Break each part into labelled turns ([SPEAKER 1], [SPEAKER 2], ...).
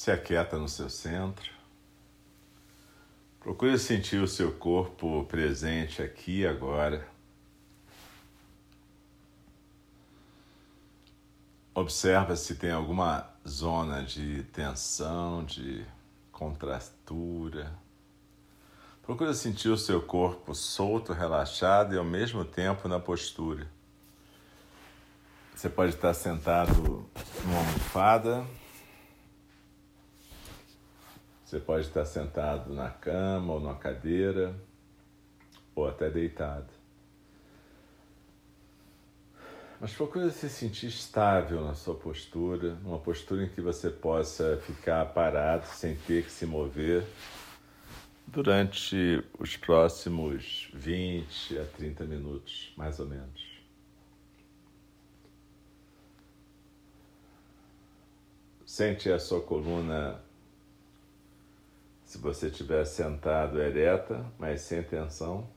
[SPEAKER 1] se aquieta no seu centro. Procure sentir o seu corpo presente aqui e agora. Observa se tem alguma zona de tensão, de contratura. Procura sentir o seu corpo solto, relaxado e ao mesmo tempo na postura. Você pode estar sentado numa almofada, você pode estar sentado na cama ou numa cadeira, ou até deitado. Mas procure se sentir estável na sua postura, numa postura em que você possa ficar parado sem ter que se mover durante os próximos 20 a 30 minutos, mais ou menos. Sente a sua coluna se você estiver sentado ereta, mas sem tensão,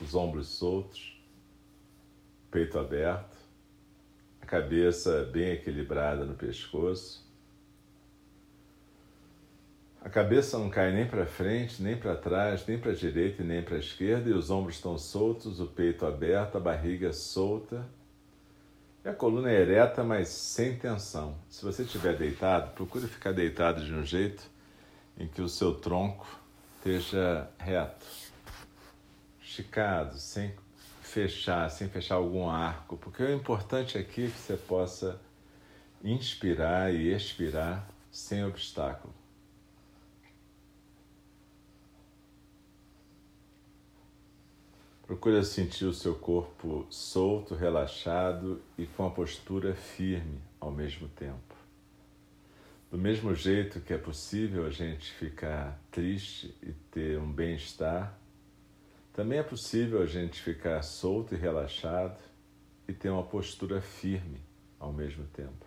[SPEAKER 1] os ombros soltos, peito aberto, a cabeça bem equilibrada no pescoço. A cabeça não cai nem para frente, nem para trás, nem para a direita e nem para a esquerda, e os ombros estão soltos, o peito aberto, a barriga solta. E a coluna é ereta, mas sem tensão. Se você estiver deitado, procure ficar deitado de um jeito em que o seu tronco esteja reto, esticado, sem fechar, sem fechar algum arco, porque o importante aqui é que você possa inspirar e expirar sem obstáculo. Procure sentir o seu corpo solto, relaxado e com a postura firme ao mesmo tempo. Do mesmo jeito que é possível a gente ficar triste e ter um bem-estar, também é possível a gente ficar solto e relaxado e ter uma postura firme ao mesmo tempo.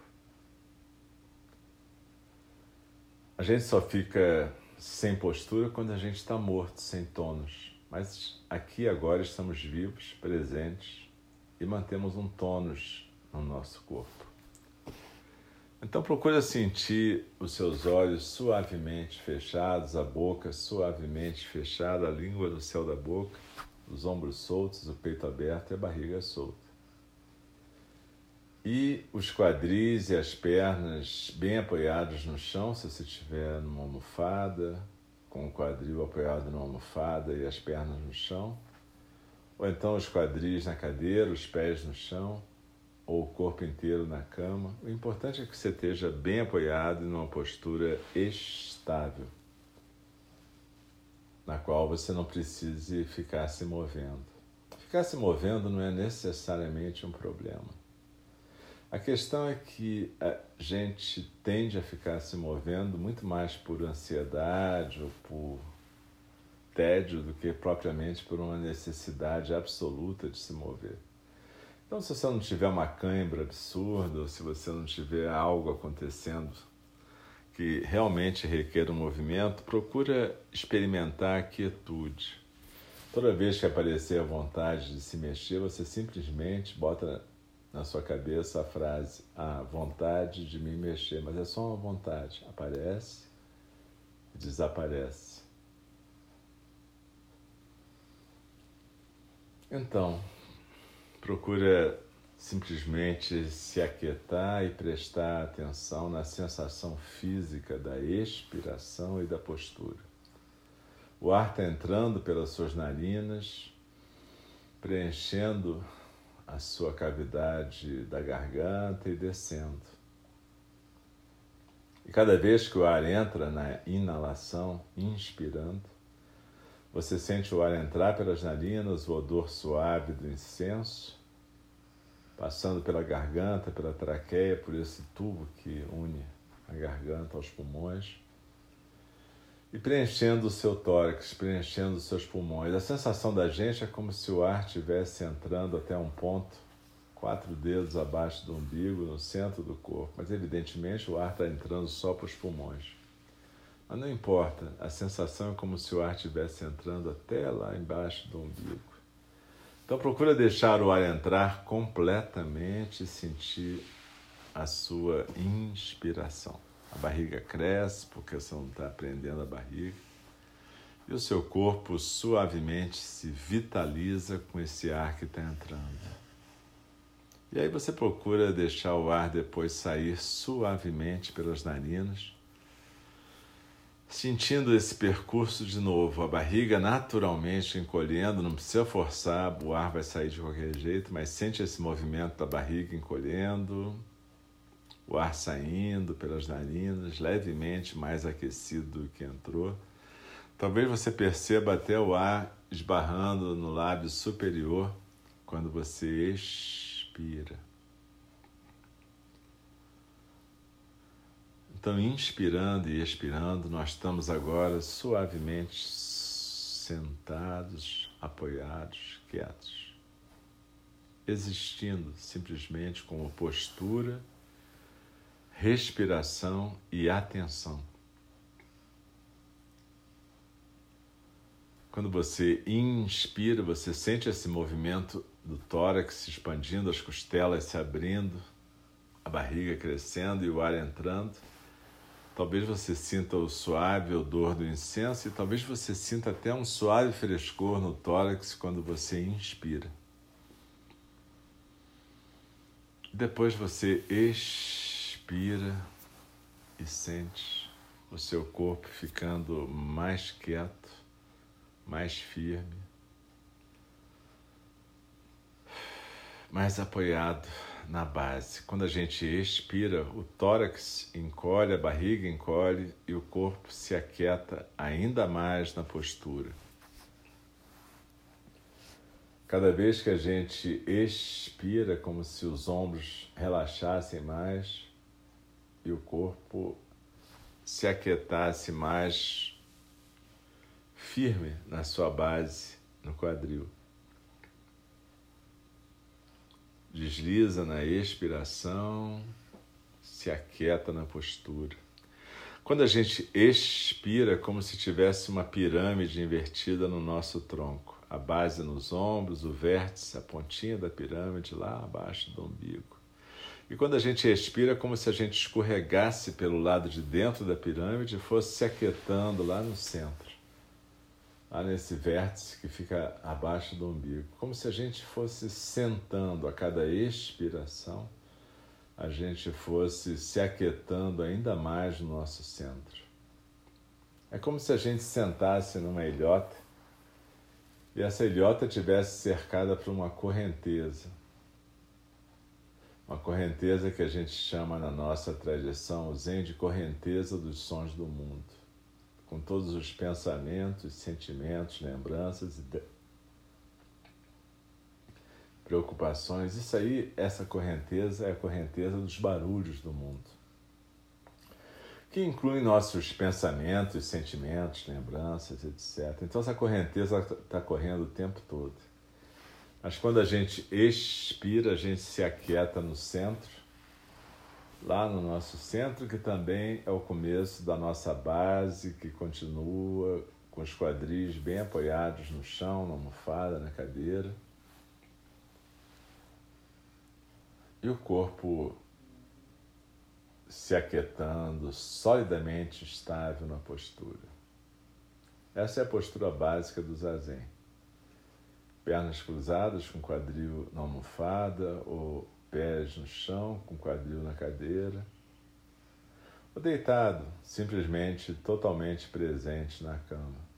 [SPEAKER 1] A gente só fica sem postura quando a gente está morto, sem tônus. Mas aqui agora estamos vivos, presentes e mantemos um tônus no nosso corpo. Então procura sentir os seus olhos suavemente fechados, a boca suavemente fechada, a língua no céu da boca, os ombros soltos, o peito aberto e a barriga solta. E os quadris e as pernas bem apoiados no chão, se você estiver numa almofada, com o quadril apoiado numa almofada e as pernas no chão. Ou então os quadris na cadeira, os pés no chão ou o corpo inteiro na cama. O importante é que você esteja bem apoiado e numa postura estável, na qual você não precise ficar se movendo. Ficar se movendo não é necessariamente um problema. A questão é que a gente tende a ficar se movendo muito mais por ansiedade ou por tédio do que propriamente por uma necessidade absoluta de se mover. Então, se você não tiver uma cãibra absurda, ou se você não tiver algo acontecendo que realmente requer um movimento, procura experimentar a quietude. Toda vez que aparecer a vontade de se mexer, você simplesmente bota na sua cabeça a frase: a vontade de me mexer, mas é só uma vontade. Aparece e desaparece. Então, Procura simplesmente se aquietar e prestar atenção na sensação física da expiração e da postura. O ar está entrando pelas suas narinas, preenchendo a sua cavidade da garganta e descendo. E cada vez que o ar entra na inalação, inspirando, você sente o ar entrar pelas narinas, o odor suave do incenso, passando pela garganta, pela traqueia, por esse tubo que une a garganta aos pulmões, e preenchendo o seu tórax, preenchendo os seus pulmões. A sensação da gente é como se o ar estivesse entrando até um ponto, quatro dedos abaixo do umbigo, no centro do corpo, mas evidentemente o ar está entrando só para os pulmões. Mas não importa, a sensação é como se o ar estivesse entrando até lá embaixo do umbigo. Então procura deixar o ar entrar completamente e sentir a sua inspiração. A barriga cresce porque você não está prendendo a barriga. E o seu corpo suavemente se vitaliza com esse ar que está entrando. E aí você procura deixar o ar depois sair suavemente pelas narinas, sentindo esse percurso de novo, a barriga naturalmente encolhendo, não precisa forçar, o ar vai sair de qualquer jeito, mas sente esse movimento da barriga encolhendo, o ar saindo pelas narinas, levemente mais aquecido do que entrou. Talvez você perceba até o ar esbarrando no lábio superior quando você expira. Então, inspirando e expirando, nós estamos agora suavemente sentados, apoiados, quietos, existindo simplesmente como postura respiração e atenção. Quando você inspira, você sente esse movimento do tórax se expandindo, as costelas se abrindo, a barriga crescendo e o ar entrando. Talvez você sinta o suave odor do incenso e talvez você sinta até um suave frescor no tórax quando você inspira. Depois você expira e sente o seu corpo ficando mais quieto, mais firme, mais apoiado na base. Quando a gente expira, o tórax encolhe, a barriga encolhe e o corpo se aquieta ainda mais na postura. Cada vez que a gente expira, como se os ombros relaxassem mais, e o corpo se aquietasse mais firme na sua base, no quadril. Desliza na expiração, se aquieta na postura. Quando a gente expira, como se tivesse uma pirâmide invertida no nosso tronco. A base nos ombros, o vértice, a pontinha da pirâmide lá abaixo do umbigo. E quando a gente expira, é como se a gente escorregasse pelo lado de dentro da pirâmide e fosse se aquietando lá no centro, lá nesse vértice que fica abaixo do umbigo. Como se a gente fosse sentando a cada expiração, a gente fosse se aquietando ainda mais no nosso centro. É como se a gente sentasse numa ilhota e essa ilhota tivesse cercada por uma correnteza uma correnteza que a gente chama na nossa tradição Zen de correnteza dos sons do mundo, com todos os pensamentos, sentimentos, lembranças e preocupações. Isso aí, essa correnteza é a correnteza dos barulhos do mundo, que inclui nossos pensamentos, sentimentos, lembranças, etc. Então essa correnteza está correndo o tempo todo. Mas quando a gente expira, a gente se aquieta no centro, lá no nosso centro, que também é o começo da nossa base, que continua com os quadris bem apoiados no chão, na almofada, na cadeira. E o corpo se aquietando, solidamente estável na postura. Essa é a postura básica do zazen pernas cruzadas com quadril na almofada ou pés no chão com quadril na cadeira. Ou deitado, simplesmente totalmente presente na cama.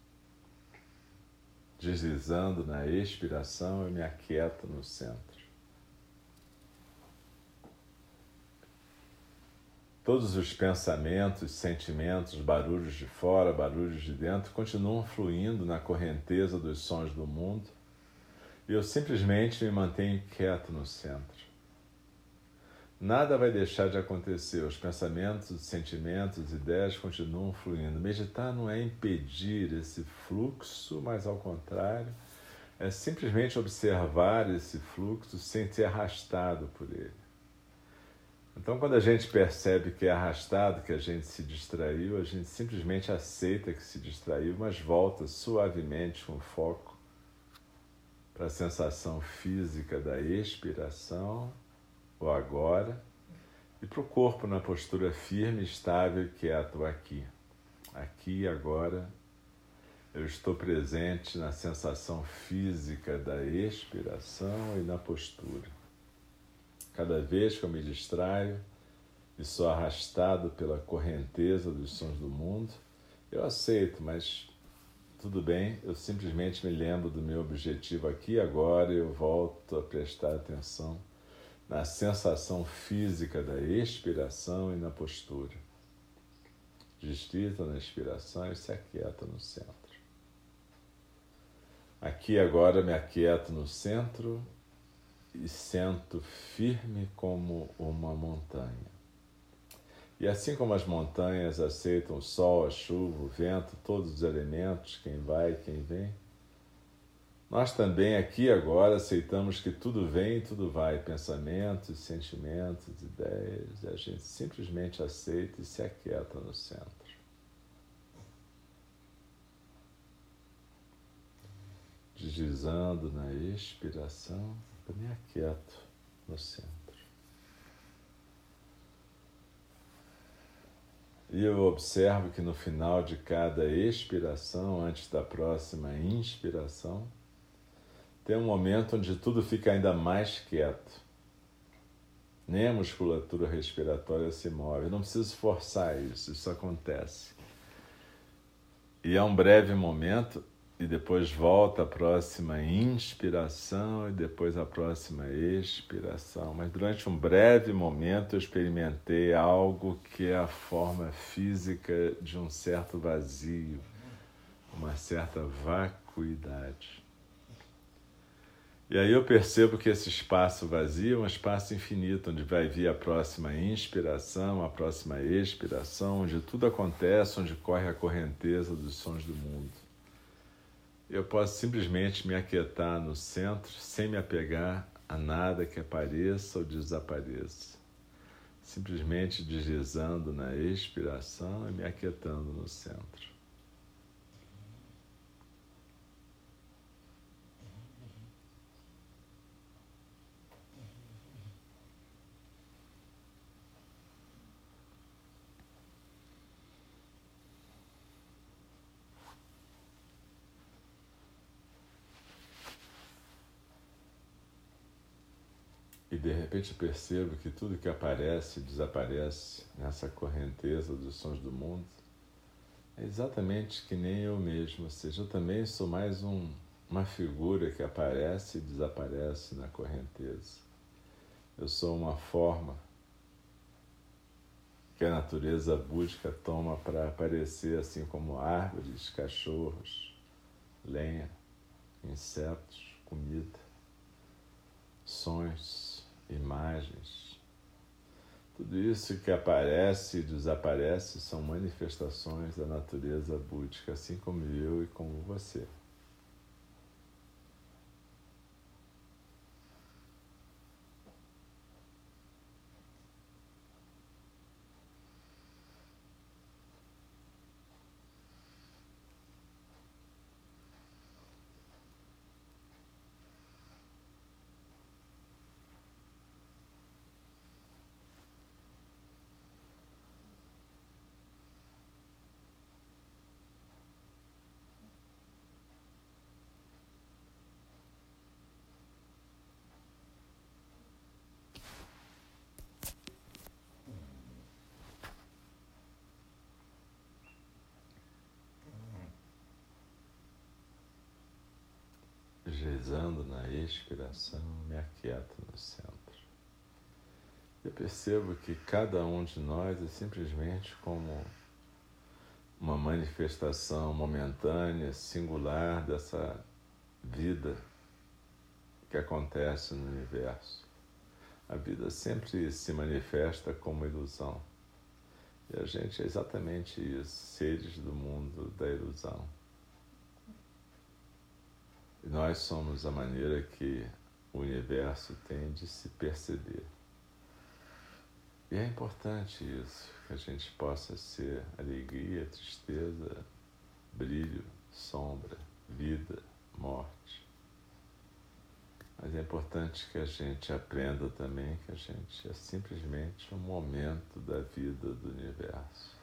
[SPEAKER 1] Deslizando na expiração, eu me aquieto no centro. Todos os pensamentos, sentimentos, barulhos de fora, barulhos de dentro continuam fluindo na correnteza dos sons do mundo eu simplesmente me mantenho quieto no centro. Nada vai deixar de acontecer, os pensamentos, os sentimentos, ideias continuam fluindo. Meditar não é impedir esse fluxo, mas ao contrário, é simplesmente observar esse fluxo sem ser arrastado por ele. Então, quando a gente percebe que é arrastado, que a gente se distraiu, a gente simplesmente aceita que se distraiu, mas volta suavemente com foco para a sensação física da expiração, o agora, E para o corpo na postura firme, estável e quieto aqui. Aqui e agora, eu estou presente na sensação física da expiração e na postura. Cada vez que eu me distraio e sou arrastado pela correnteza dos sons do mundo, eu aceito, mas tudo bem, eu simplesmente me lembro do meu objetivo aqui agora e eu volto a prestar atenção na sensação física da expiração e na postura. Distrita na expiração e se aquieta no centro. Aqui agora me aquieto no centro e sento firme como uma montanha. E assim como as montanhas aceitam o sol, a chuva, o vento, todos os elementos, quem vai quem vem, nós também aqui agora aceitamos que tudo vem e tudo vai, pensamentos, sentimentos, ideias, e a gente simplesmente aceita e se aquieta no centro. Deslizando na expiração, eu me aquieto no centro. E eu observo que no final de cada expiração, antes da próxima inspiração, tem um momento onde tudo fica ainda mais quieto. Nem a musculatura respiratória se move. Não preciso forçar isso, isso acontece. E é um breve momento e depois volta a próxima inspiração e depois a próxima expiração. Mas durante um breve momento eu experimentei algo que é a forma física de um certo vazio, uma certa vacuidade. E aí eu percebo que esse espaço vazio é um espaço infinito, onde vai vir a próxima inspiração, a próxima expiração, onde tudo acontece, onde corre a correnteza dos sons do mundo eu posso simplesmente me aquietar no centro sem me apegar a nada que apareça ou desapareça. Simplesmente deslizando na expiração e me aquietando no centro. E de repente percebo que tudo que aparece e desaparece nessa correnteza dos sons do mundo é exatamente que nem eu mesmo, ou seja, eu também sou mais um, uma figura que aparece e desaparece na correnteza. Eu sou uma forma que a natureza búdica toma para aparecer, assim como árvores, cachorros, lenha, insetos, comida, sons imagens. Tudo isso que aparece e desaparece são manifestações da natureza búdica, assim como eu e como você. Deslizando na expiração, me aquieto no centro. Eu percebo que cada um de nós é simplesmente como uma manifestação momentânea, singular dessa vida que acontece no universo. A vida sempre se manifesta como ilusão. E a gente é exatamente isso, seres do mundo da ilusão. Nós somos a maneira que o universo tem de se perceber. E é importante isso, que a gente possa ser alegria, tristeza, brilho, sombra, vida, morte. Mas é importante que a gente aprenda também que a gente é simplesmente um momento da vida do universo.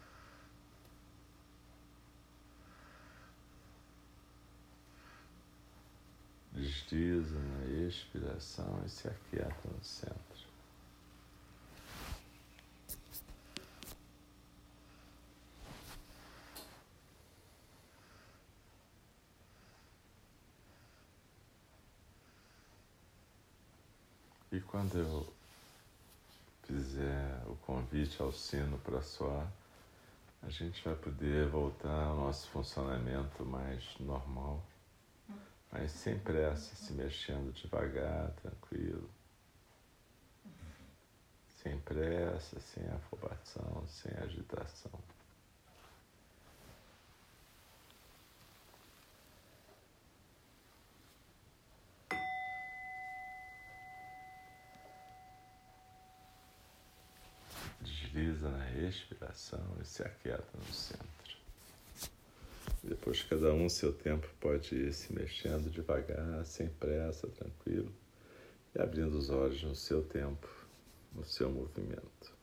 [SPEAKER 1] Desliza na expiração e se aquieta no centro. E quando eu fizer o convite ao sino para soar, a gente vai poder voltar ao nosso funcionamento mais normal, mas sem pressa, se mexendo devagar, tranquilo. Sem pressa, sem afobação, sem agitação. desliza na respiração e se aquieta no centro. Depois, cada um, seu tempo, pode ir se mexendo devagar, sem pressa, tranquilo, e abrindo os olhos no seu tempo, no seu movimento.